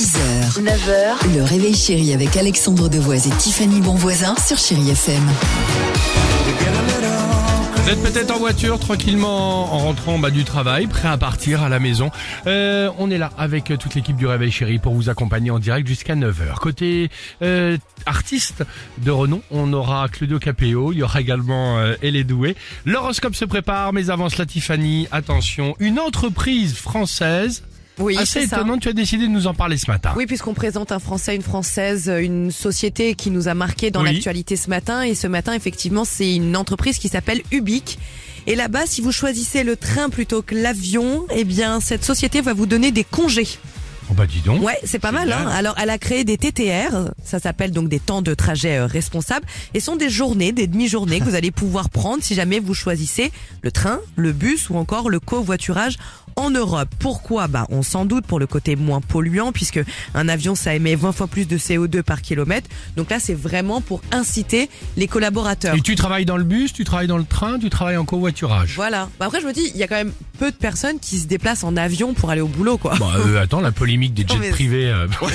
6h, 9h, le réveil chéri avec Alexandre Devoise et Tiffany Bonvoisin sur Chérie FM. Vous êtes peut-être en voiture tranquillement en rentrant bah, du travail, prêt à partir à la maison. Euh, on est là avec toute l'équipe du Réveil Chéri pour vous accompagner en direct jusqu'à 9h. Côté euh, artiste de renom, on aura Claudio Capéo, il y aura également euh, Elle Doué. L'horoscope se prépare, mais avant cela Tiffany, attention, une entreprise française Oui, assez c'est ça. tu as décidé de nous en parler ce matin. Oui, puisqu'on présente un Français, une Française, une société qui nous a marqué dans Oui. l'actualité ce matin. Et ce matin, effectivement, c'est une entreprise qui s'appelle Ubique. Et là-bas, si vous choisissez le train plutôt que l'avion, eh bien, cette société va vous donner des congés. Oh bah dis donc. Ouais, c'est pas mal. Hein Alors, elle a créé des TTR, ça s'appelle donc des temps de trajet euh, responsables, et sont des journées, des demi-journées que vous allez pouvoir prendre si jamais vous choisissez le train, le bus ou encore le covoiturage en Europe. Pourquoi? Bah, on s'en doute pour le côté moins polluant, puisque un avion ça émet 20 fois plus de CO2 par kilomètre. Donc là, c'est vraiment pour inciter les collaborateurs. Et tu travailles dans le bus, tu travailles dans le train, tu travailles en covoiturage. Voilà. Bah, après, je me dis, il y a quand même peu de personnes qui se déplacent en avion pour aller au boulot, quoi. Bah euh, attends, la polémique des jets mais- privés. euh,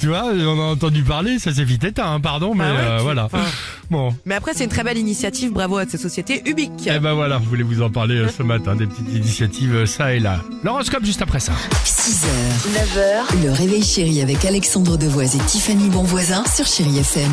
tu vois, on a entendu parler, ça s'est vite éteint, hein, pardon, mais ouais, euh, voilà. Bon. Mais après, c'est une très belle initiative. Bravo à cette société Ubique. Eh ben voilà, je voulais vous en parler euh, ce matin, des petites initiatives ça et là. L'horoscope juste après ça. 6h, 9h, le réveil chéri avec Alexandre Devoise et Tiffany Bonvoisin sur Chérie FM.